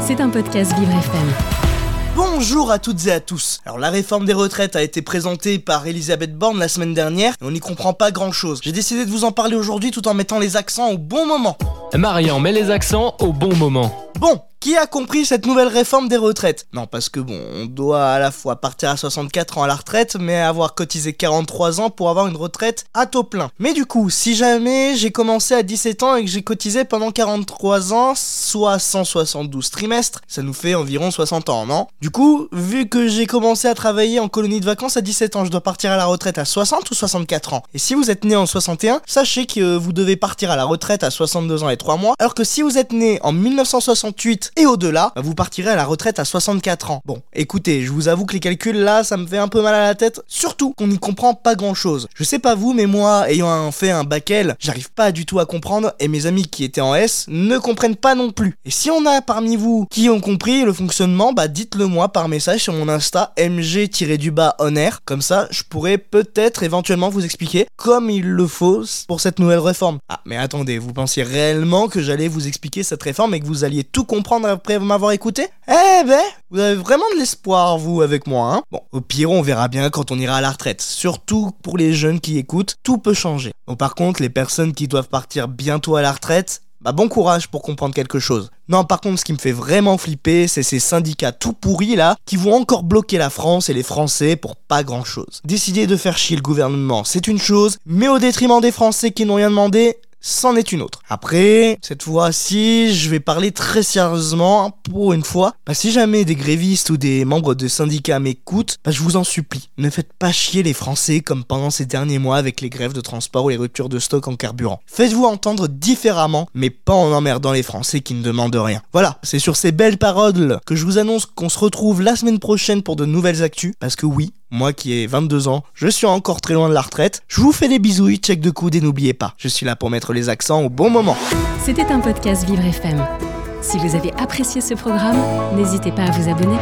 C'est un podcast Vivre FM. Bonjour à toutes et à tous. Alors la réforme des retraites a été présentée par Elisabeth Borne la semaine dernière et on n'y comprend pas grand chose. J'ai décidé de vous en parler aujourd'hui tout en mettant les accents au bon moment. Marian met les accents au bon moment. Bon, qui a compris cette nouvelle réforme des retraites? Non, parce que bon, on doit à la fois partir à 64 ans à la retraite, mais avoir cotisé 43 ans pour avoir une retraite à taux plein. Mais du coup, si jamais j'ai commencé à 17 ans et que j'ai cotisé pendant 43 ans, soit 172 trimestres, ça nous fait environ 60 ans, non? Du coup, vu que j'ai commencé à travailler en colonie de vacances à 17 ans, je dois partir à la retraite à 60 ou 64 ans? Et si vous êtes né en 61, sachez que vous devez partir à la retraite à 62 ans et 3 mois, alors que si vous êtes né en 1968 et au-delà, bah, vous partirez à la retraite à 64 ans. Bon, écoutez, je vous avoue que les calculs là, ça me fait un peu mal à la tête, surtout qu'on n'y comprend pas grand-chose. Je sais pas vous, mais moi, ayant fait un bac L, j'arrive pas du tout à comprendre, et mes amis qui étaient en S ne comprennent pas non plus. Et si on a parmi vous qui ont compris le fonctionnement, bah dites-le moi par message sur mon Insta mg-du-bas on air, comme ça je pourrais peut-être éventuellement vous expliquer comme il le faut pour cette nouvelle réforme. Ah, mais attendez, vous pensiez réellement que j'allais vous expliquer cette réforme et que vous alliez tout comprendre après m'avoir écouté? Eh ben, vous avez vraiment de l'espoir, vous, avec moi, hein? Bon, au pire, on verra bien quand on ira à la retraite. Surtout pour les jeunes qui écoutent, tout peut changer. Bon, par contre, les personnes qui doivent partir bientôt à la retraite, bah bon courage pour comprendre quelque chose. Non, par contre, ce qui me fait vraiment flipper, c'est ces syndicats tout pourris là, qui vont encore bloquer la France et les Français pour pas grand chose. Décider de faire chier le gouvernement, c'est une chose, mais au détriment des Français qui n'ont rien demandé, c'en est une autre. Après, cette fois-ci, je vais parler très sérieusement hein, pour une fois. Bah, si jamais des grévistes ou des membres de syndicats m'écoutent, bah, je vous en supplie, ne faites pas chier les Français comme pendant ces derniers mois avec les grèves de transport ou les ruptures de stock en carburant. Faites-vous entendre différemment, mais pas en emmerdant les Français qui ne demandent rien. Voilà, c'est sur ces belles paroles que je vous annonce qu'on se retrouve la semaine prochaine pour de nouvelles actus, parce que oui, moi qui ai 22 ans, je suis encore très loin de la retraite. Je vous fais des bisous, check de coude et n'oubliez pas, je suis là pour mettre les accents au bon moment. C'était un podcast Vivre FM. Si vous avez apprécié ce programme, n'hésitez pas à vous abonner.